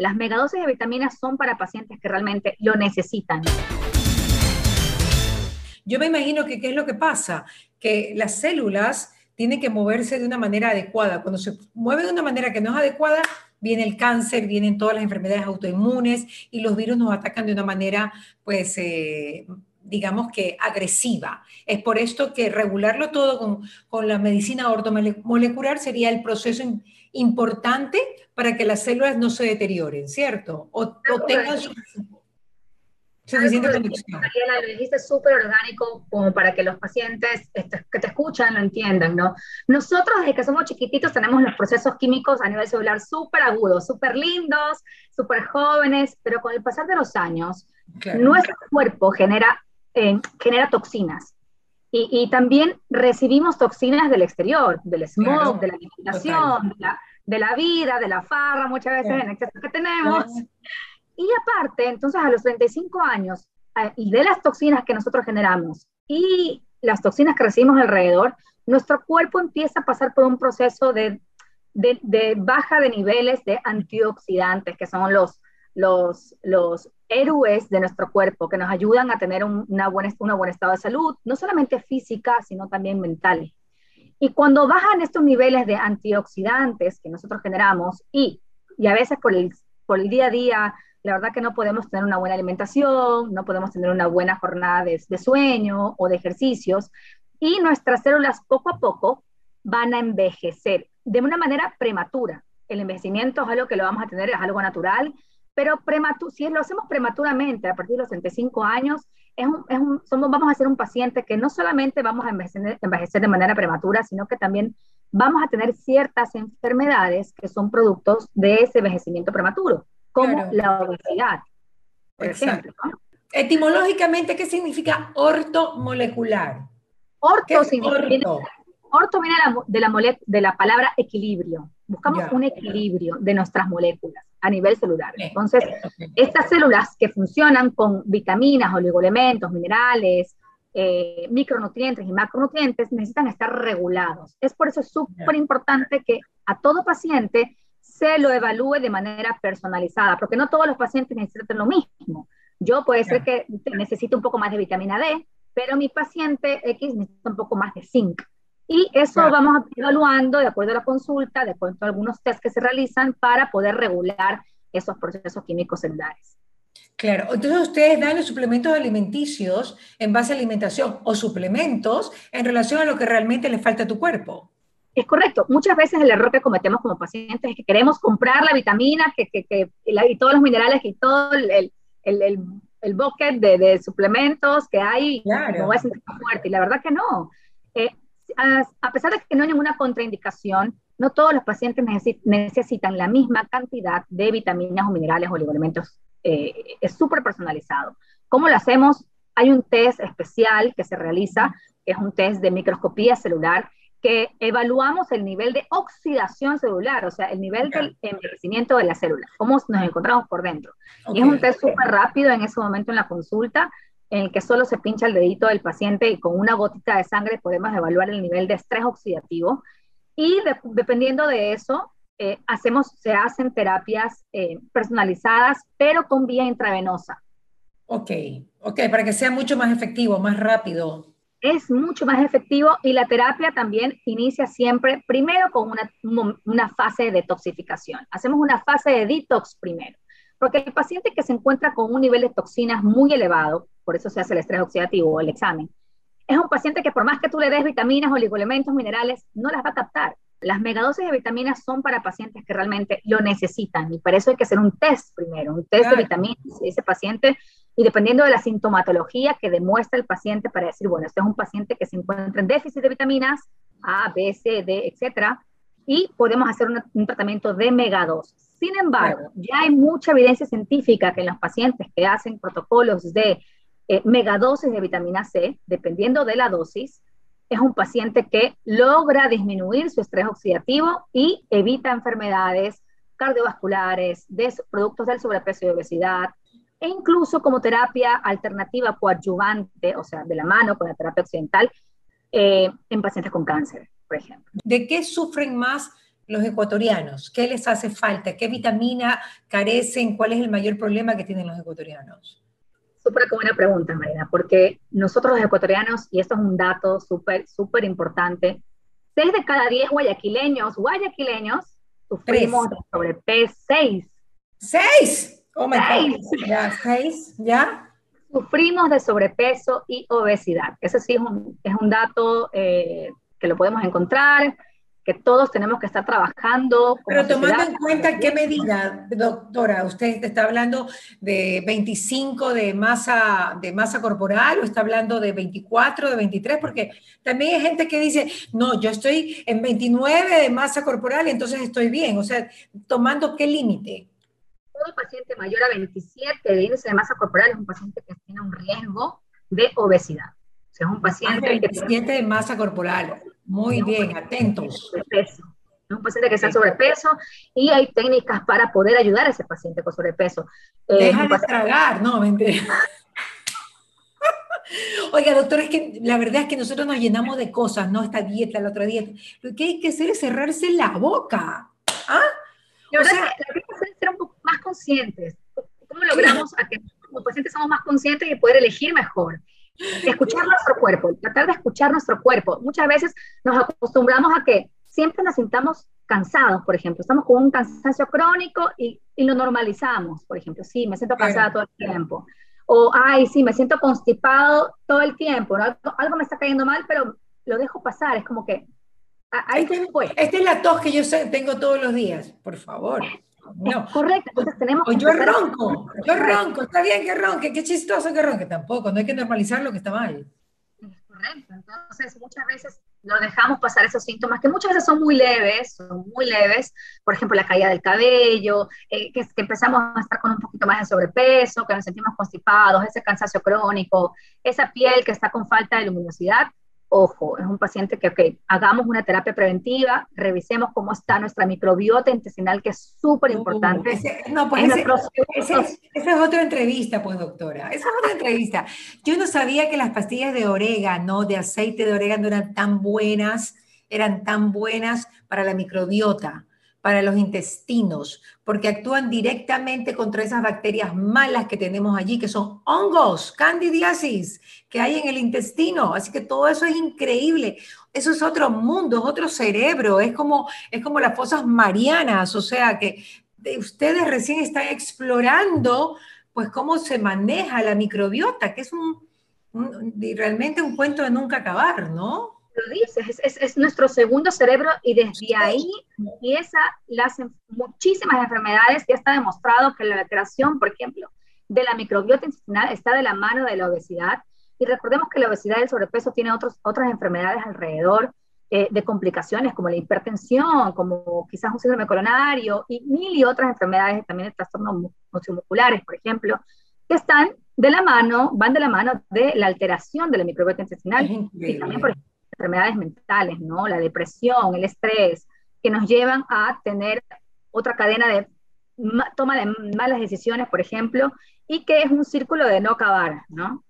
Las megadosis de vitaminas son para pacientes que realmente lo necesitan. Yo me imagino que qué es lo que pasa, que las células tienen que moverse de una manera adecuada. Cuando se mueve de una manera que no es adecuada, viene el cáncer, vienen todas las enfermedades autoinmunes y los virus nos atacan de una manera, pues, eh, digamos que agresiva. Es por esto que regularlo todo con, con la medicina ortomolecular sería el proceso importante para que las células no se deterioren, ¿cierto? O, o tengan suficiente conexión. Lo dijiste súper orgánico como para que los pacientes que te escuchan lo entiendan, ¿no? Nosotros desde que somos chiquititos tenemos los procesos químicos a nivel celular súper agudos, súper lindos, súper jóvenes, pero con el pasar de los años, nuestro cuerpo genera genera toxinas. Y, también recibimos toxinas del exterior, del smog, de la alimentación, de la, vida, de la farra, muchas veces en exceso que tenemos. Y aparte, entonces a los 35 años, y de las toxinas que nosotros generamos y las toxinas que recibimos alrededor, nuestro cuerpo empieza a pasar por un proceso de, de, de baja de niveles de antioxidantes, que son los, los, los héroes de nuestro cuerpo que nos ayudan a tener un, una buena, un buen estado de salud, no solamente física, sino también mental. Y cuando bajan estos niveles de antioxidantes que nosotros generamos y, y a veces por el, por el día a día, la verdad que no podemos tener una buena alimentación, no podemos tener una buena jornada de, de sueño o de ejercicios, y nuestras células poco a poco van a envejecer de una manera prematura. El envejecimiento es algo que lo vamos a tener, es algo natural, pero si lo hacemos prematuramente, a partir de los 65 años, es somos, vamos a ser un paciente que no solamente vamos a envejecer, de manera prematura, sino que también vamos a tener ciertas enfermedades que son productos de ese envejecimiento prematuro, como la obesidad, por ejemplo. Etimológicamente, ¿qué significa ortomolecular? Orto, significa, orto? viene de la, de la palabra equilibrio. Buscamos un equilibrio de nuestras moléculas a nivel celular. Entonces, estas células que funcionan con vitaminas, oligoelementos, minerales, eh, micronutrientes y macronutrientes necesitan estar regulados. Es por eso súper importante que a todo paciente se lo evalúe de manera personalizada, porque no todos los pacientes necesitan lo mismo. Yo puede ser que necesite un poco más de vitamina D, pero mi paciente X necesita un poco más de zinc. Y eso vamos evaluando de acuerdo a la consulta, de acuerdo a algunos test que se realizan para poder regular esos procesos químicos celulares. Claro, entonces ustedes dan los suplementos alimenticios en base a alimentación o suplementos en relación a lo que realmente le falta a tu cuerpo. Es correcto. Muchas veces el error que cometemos como pacientes es que queremos comprar la vitamina que, que, que y, todos los minerales y todo el, el, el, el bucket de, de, suplementos que hay. Claro. Fuerte. Y la verdad que no. Eh, a pesar de que no hay ninguna contraindicación, no todos los pacientes necesitan la misma cantidad de vitaminas o minerales o oligoelementos. Eh, es súper personalizado. ¿Cómo lo hacemos? Hay un test especial que se realiza, que es un test de microscopía celular, que evaluamos el nivel de oxidación celular, o sea, el nivel del envejecimiento de la célula, cómo nos encontramos por dentro. Y es un test súper rápido en ese momento en la consulta, en el que solo se pincha el dedito del paciente y con una gotita de sangre podemos evaluar el nivel de estrés oxidativo. Y dependiendo de eso, eh, hacemos, se hacen terapias eh, personalizadas, pero con vía intravenosa. Ok, ok, para que sea mucho más efectivo, más rápido. Es mucho más efectivo y la terapia también inicia siempre primero con una, una fase de detoxificación. Hacemos una fase de detox primero, porque el paciente que se encuentra con un nivel de toxinas muy elevado, por eso se hace el estrés oxidativo o el examen. Es un paciente que por más que tú le des vitaminas, oligoelementos, minerales, no las va a captar. Las megadosis de vitaminas son para pacientes que realmente lo necesitan y para eso hay que hacer un test primero, un test de vitaminas de ese paciente y dependiendo de la sintomatología que demuestra el paciente para decir, bueno, este es un paciente que se encuentra en déficit de vitaminas A, B, C, D, etcétera, y podemos hacer un, tratamiento de megadosis. Sin embargo, ya hay mucha evidencia científica que en los pacientes que hacen protocolos de eh, megadosis de vitamina C, dependiendo de la dosis, es un paciente que logra disminuir su estrés oxidativo y evita enfermedades cardiovasculares, de productos del sobrepeso y obesidad, e incluso como terapia alternativa coadyuvante, o sea, de la mano con la terapia occidental, eh, en pacientes con cáncer, por ejemplo. ¿De qué sufren más los ecuatorianos? ¿Qué les hace falta? ¿Qué vitamina carecen? ¿Cuál es el mayor problema que tienen los ecuatorianos? Súper buena pregunta, Marina, porque nosotros los ecuatorianos, y esto es un dato súper, súper importante, 6 de cada 10 guayaquileños, guayaquileños, sufrimos de sobrepeso. 6. ¿Seis? Oh my God. Ya, ¿seis? ¿Ya? Sufrimos de sobrepeso y obesidad. Ese sí es un, es un dato eh, que lo podemos encontrar que todos tenemos que estar trabajando. Pero tomando en cuenta qué medida, doctora, usted está hablando de 25 de masa, de masa corporal o está hablando de 24, de 23, porque también hay gente que dice, no, yo estoy en 29 de masa corporal y entonces estoy bien. O sea, tomando qué límite. Todo paciente mayor a 27 de índice de masa corporal es un paciente que tiene un riesgo de obesidad. O sea, es un paciente... 27 de masa corporal. Muy bien, atentos. Es un paciente que está en sobrepeso y hay técnicas para poder ayudar a ese paciente con sobrepeso. Eh, Deja de tragar, no, mentira. Oiga, doctor, es que la verdad es que nosotros nos llenamos de cosas, ¿no? Esta dieta, la otra dieta. Lo que hay que hacer es cerrarse la boca. ¿Ah? La verdad es que que ser un poco más conscientes. ¿Cómo logramos a que como pacientes somos más conscientes y poder elegir mejor? Escuchar nuestro cuerpo, tratar de escuchar nuestro cuerpo. Muchas veces nos acostumbramos a que siempre nos sintamos cansados, por ejemplo, estamos con un cansancio crónico y, y lo normalizamos, por ejemplo, sí, me siento cansada todo el tiempo. O, ay, sí, me siento constipado todo el tiempo, algo, me está cayendo mal, pero lo dejo pasar, es como que ahí después. Esta es la tos que yo tengo todos los días, por favor. No. correcto, entonces tenemos o yo ronco, yo ronco, está bien que ronque, qué chistoso que ronque, tampoco, no hay que normalizar lo que está mal. Correcto, entonces muchas veces lo dejamos pasar esos síntomas que muchas veces son muy leves, son muy leves, por ejemplo la caída del cabello, eh, que, que, empezamos a estar con un poquito más de sobrepeso, que nos sentimos constipados, ese cansancio crónico, esa piel que está con falta de luminosidad, ojo, es un paciente que, ok, hagamos una terapia preventiva, revisemos cómo está nuestra microbiota intestinal, que es súper importante. Uh, no, pues esa es otra entrevista, pues, doctora. Esa es otra entrevista. Yo no sabía que las pastillas de orégano, de aceite de orégano, eran tan buenas, eran tan buenas para la microbiota para los intestinos, porque actúan directamente contra esas bacterias malas que tenemos allí, que son hongos, candidiasis, que hay en el intestino. Así que todo eso es increíble. Eso es otro mundo, es otro cerebro, es como, es como las fosas marianas, o sea que ustedes recién están explorando pues cómo se maneja la microbiota, que es un realmente un cuento de nunca acabar, ¿no? Lo dices, es, es, nuestro segundo cerebro y desde ahí empieza las muchísimas enfermedades. Ya está demostrado que la alteración, por ejemplo, de la microbiota intestinal está de la mano de la obesidad. Y recordemos que la obesidad y el sobrepeso tienen otros, otras enfermedades alrededor eh, de complicaciones como la hipertensión, como quizás un síndrome coronario y mil y otras enfermedades, también trastornos musculares, por ejemplo, que están de la mano, van de la mano de la alteración de la microbiota intestinal. Y también, por ejemplo, enfermedades mentales, ¿no? La depresión, el estrés, que nos llevan a tener otra cadena de toma de malas decisiones, por ejemplo, y que es un círculo de no acabar, ¿no?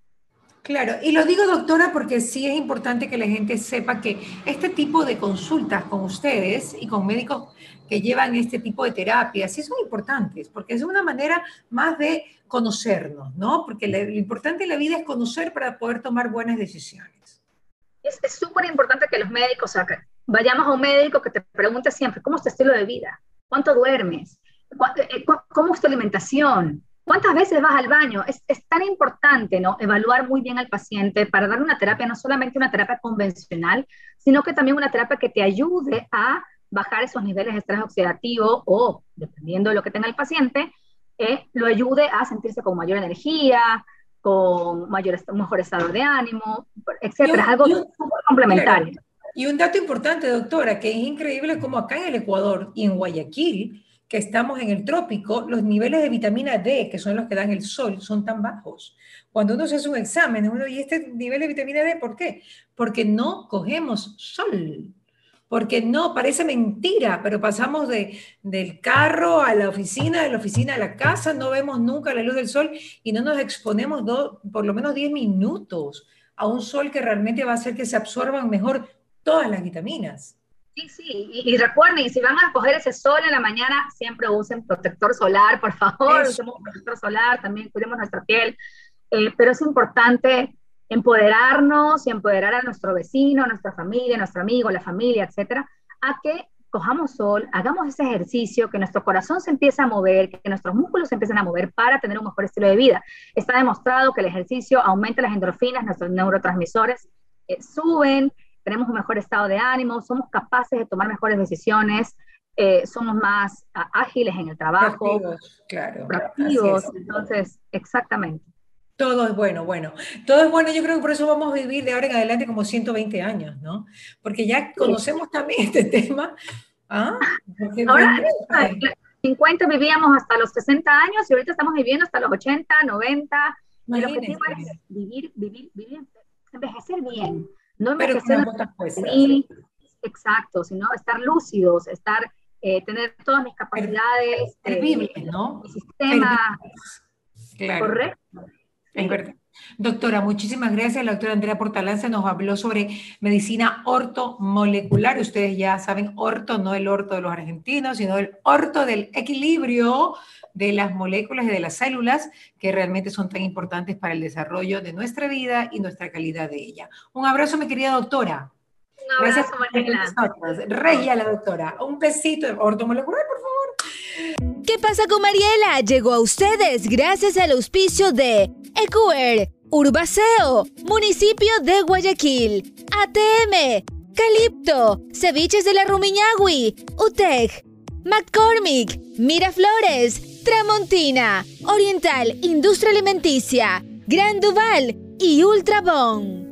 Claro, y lo digo doctora porque sí es importante que la gente sepa que este tipo de consultas con ustedes y con médicos que llevan este tipo de terapias sí son importantes, porque es una manera más de conocernos, ¿no? Porque lo importante en la vida es conocer para poder tomar buenas decisiones es súper importante que los médicos, vayamos a un médico que te pregunte siempre, ¿cómo es tu estilo de vida? ¿Cuánto duermes? Eh, eh, ¿Cómo es tu alimentación? ¿Cuántas veces vas al baño? Es, es, tan importante, ¿no? Evaluar muy bien al paciente para dar una terapia, no solamente una terapia convencional, sino que también una terapia que te ayude a bajar esos niveles de estrés oxidativo o, dependiendo de lo que tenga el paciente, eh, lo ayude a sentirse con mayor energía, con mayor, mejor estado de ánimo, etcétera, algo complementario. Y un dato importante, doctora, que es increíble como acá en el Ecuador y en Guayaquil, que estamos en el trópico, los niveles de vitamina D, que son los que dan el sol, son tan bajos. Cuando uno se hace un examen, uno, ¿y este nivel de vitamina D por qué? Porque no cogemos sol porque no, parece mentira, pero pasamos de, del carro a la oficina, de la oficina a la casa, no vemos nunca la luz del sol y no nos exponemos por lo menos 10 minutos a un sol que realmente va a hacer que se absorban mejor todas las vitaminas. Sí, sí, y, recuerden, si van a coger ese sol en la mañana, siempre usen protector solar, por favor, usemos protector solar, también cuidemos nuestra piel, eh, pero es importante empoderarnos y empoderar a nuestro vecino, a nuestra familia, a nuestro amigo, la familia, etcétera, a que cojamos sol, hagamos ese ejercicio, que nuestro corazón se empiece a mover, que nuestros músculos se empiecen a mover para tener un mejor estilo de vida. Está demostrado que el ejercicio aumenta las endorfinas, nuestros neurotransmisores eh, suben, tenemos un mejor estado de ánimo, somos capaces de tomar mejores decisiones, eh, somos más ágiles en el trabajo. claro. Proactivos, entonces, exactamente. Todo es bueno, bueno. Todo es bueno, yo creo que por eso vamos a vivir de ahora en adelante como 120 años, ¿no? Porque ya conocemos también este tema. ¿Ah? ahora, 50 vivíamos hasta los 60 años y ahorita estamos viviendo hasta los 80, 90. El objetivo es vivir, vivir, vivir, envejecer bien. No envejecer bien, exacto, sino estar lúcidos, estar, eh, tener todas mis capacidades. Ser ¿no? sistema. Correcto. Es verdad. Doctora, muchísimas gracias. La doctora Andrea Portalanza nos habló sobre medicina ortomolecular. Ustedes ya saben, orto, no el orto de los argentinos, sino el orto del equilibrio de las moléculas y de las células que realmente son tan importantes para el desarrollo de nuestra vida y nuestra calidad de ella. Un abrazo, mi querida doctora. Un abrazo, Gracias Regia la doctora. Un besito. Ortomolecular, por. ¿Qué pasa con Mariela? Llegó a ustedes gracias al auspicio de Ecuer, Urbaceo, Municipio de Guayaquil, ATM, Calipto, Ceviches de la Rumiñahui, UTEC, McCormick, Miraflores, Tramontina, Oriental Industria Alimenticia, Gran Duval y Ultrabón.